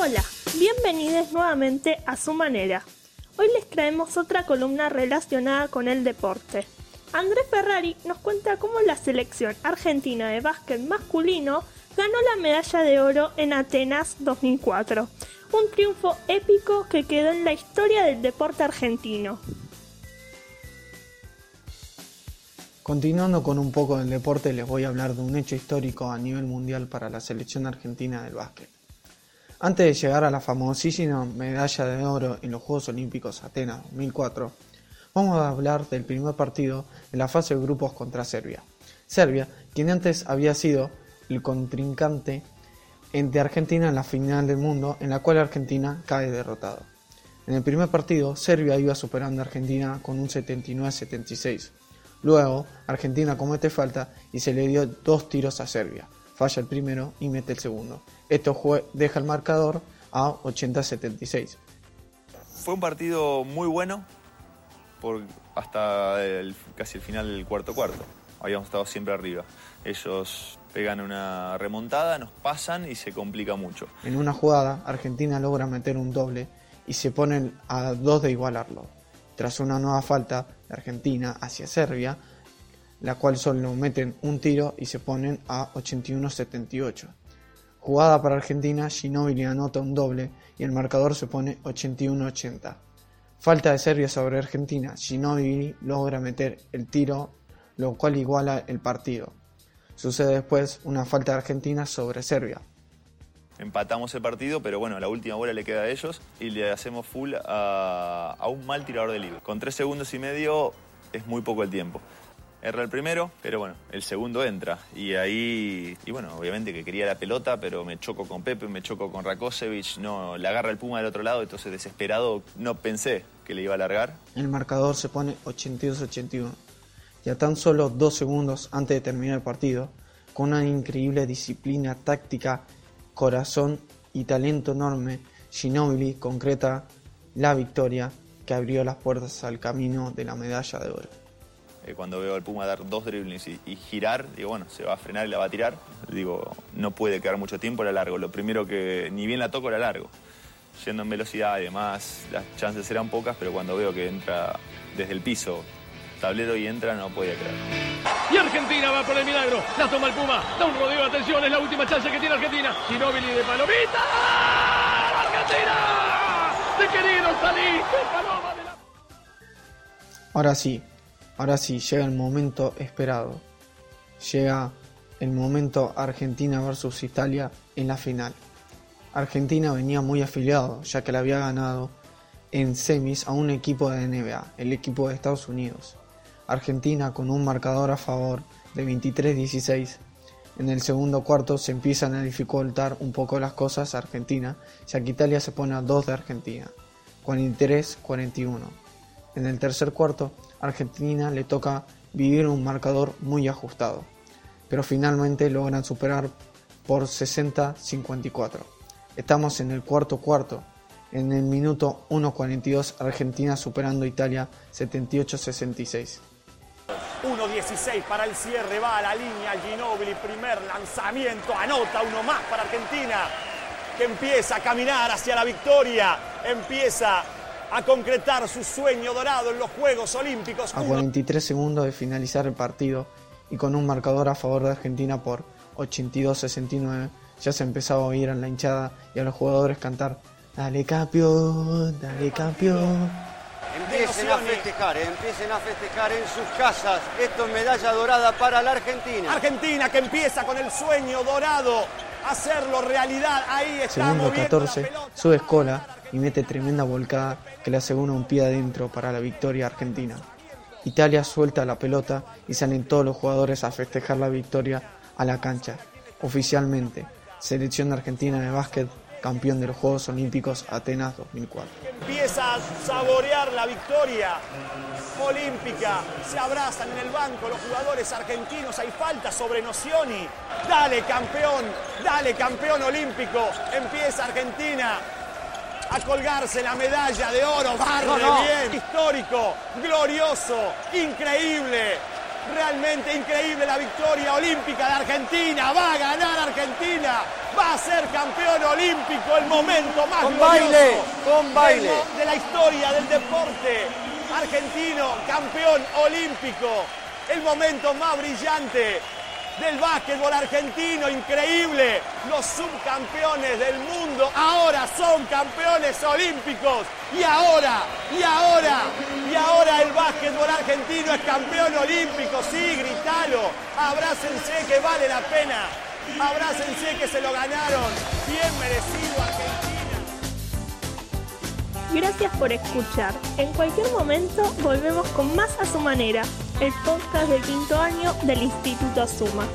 Hola, bienvenidos nuevamente a su manera. Hoy les traemos otra columna relacionada con el deporte. Andrés Ferrari nos cuenta cómo la selección argentina de básquet masculino ganó la medalla de oro en Atenas 2004, un triunfo épico que quedó en la historia del deporte argentino. Continuando con un poco del deporte, les voy a hablar de un hecho histórico a nivel mundial para la selección argentina del básquet. Antes de llegar a la famosísima medalla de oro en los Juegos Olímpicos Atenas 2004, vamos a hablar del primer partido en la fase de grupos contra Serbia. Serbia, quien antes había sido el contrincante de Argentina en la final del mundo, en la cual Argentina cae derrotado. En el primer partido, Serbia iba superando a Argentina con un 79-76. Luego, Argentina comete falta y se le dio dos tiros a Serbia. Falla el primero y mete el segundo. Esto deja el marcador a 80-76. Fue un partido muy bueno por hasta casi el final del cuarto cuarto. Habíamos estado siempre arriba. Ellos pegan una remontada, nos pasan y se complica mucho. En una jugada, Argentina logra meter un doble y se ponen a dos de igualarlo. Tras una nueva falta de Argentina hacia Serbia, la cual solo meten un tiro y se ponen a 81-78. Jugada para Argentina, Ginóbili anota un doble y el marcador se pone 81-80. Falta de Serbia sobre Argentina, Ginóbili logra meter el tiro, lo cual iguala el partido. Sucede después una falta de Argentina sobre Serbia. Empatamos el partido, pero bueno, la última bola le queda a ellos y le hacemos full a, a un mal tirador de libre. Con tres segundos y medio es muy poco el tiempo. Erra el primero, pero bueno, el segundo entra. Y ahí, y bueno, obviamente que quería la pelota, pero me choco con Pepe, me choco con Rakosevic, no, le agarra el Puma del otro lado, entonces desesperado no pensé que le iba a largar. El marcador se pone 82-81. Ya tan solo dos segundos antes de terminar el partido, con una increíble disciplina táctica, corazón y talento enorme, Ginobili concreta la victoria que abrió las puertas al camino de la medalla de oro. Eh, cuando veo al Puma dar dos driblings y, girar, digo, bueno, se va a frenar y la va a tirar. Digo, no puede quedar mucho tiempo, la largo. Lo primero que ni bien la toco, la largo. Yendo en velocidad y demás, las chances eran pocas, pero cuando veo que entra desde el piso, tablero y entra, no podía creer. Y Argentina va por el milagro. La toma el Puma. Da un rodeo. Atención, es la última chance que tiene Argentina. Ginóbili de palomita. ¡Argentina! ¡De querido salir! paloma de la... Ahora sí, Ahora sí, llega el momento esperado. Llega el momento Argentina versus Italia en la final. Argentina venía muy afiliado, ya que le había ganado en semis a un equipo de NBA, el equipo de Estados Unidos. Argentina con un marcador a favor de 23-16. En el segundo cuarto se empiezan a dificultar un poco las cosas a Argentina, ya que Italia se pone a 2 de Argentina, 43-41. En el tercer cuarto Argentina le toca vivir un marcador muy ajustado, pero finalmente logran superar por 60-54. Estamos en el cuarto cuarto, en el minuto 1.42 Argentina superando Italia 78-66. 1.16 para el cierre, va a la línea Ginóbili, primer lanzamiento, anota uno más para Argentina, que empieza a caminar hacia la victoria, empieza a concretar su sueño dorado en los Juegos Olímpicos. A 43 segundos de finalizar el partido y con un marcador a favor de Argentina por 82-69, ya se empezaba a oír en la hinchada y a los jugadores cantar Dale campeón, dale campeón. Empiecen a festejar, eh, empiecen a festejar en sus casas. Esto es medalla dorada para la Argentina. Argentina que empieza con el sueño dorado, hacerlo realidad. Ahí está. Segundo 14, sube Escola y mete tremenda volcada que le asegura un pie adentro para la victoria argentina. Italia suelta la pelota y salen todos los jugadores a festejar la victoria a la cancha. Oficialmente, selección argentina de básquet campeón de los Juegos Olímpicos Atenas 2004. Empieza a saborear la victoria olímpica. Se abrazan en el banco los jugadores argentinos. Hay falta sobre Nocioni. Dale campeón, dale campeón olímpico. Empieza Argentina a colgarse la medalla de oro. Barre bien. Histórico, glorioso, increíble. Realmente increíble la victoria olímpica de Argentina. Va a ganar Argentina. Va a ser campeón olímpico. El momento más Con glorioso baile, con baile. de la historia del deporte. Argentino, campeón olímpico. El momento más brillante del básquetbol argentino. Increíble. Los subcampeones del mundo ahora son campeones olímpicos. Y ahora, y ahora, y ahora el básquetbol argentino es campeón olímpico. Sí, gritalo. Abrácense que vale la pena. Abrácense que se lo ganaron. Bien merecido Argentina. Gracias por escuchar. En cualquier momento volvemos con más a su manera, el podcast del quinto año del Instituto Suma.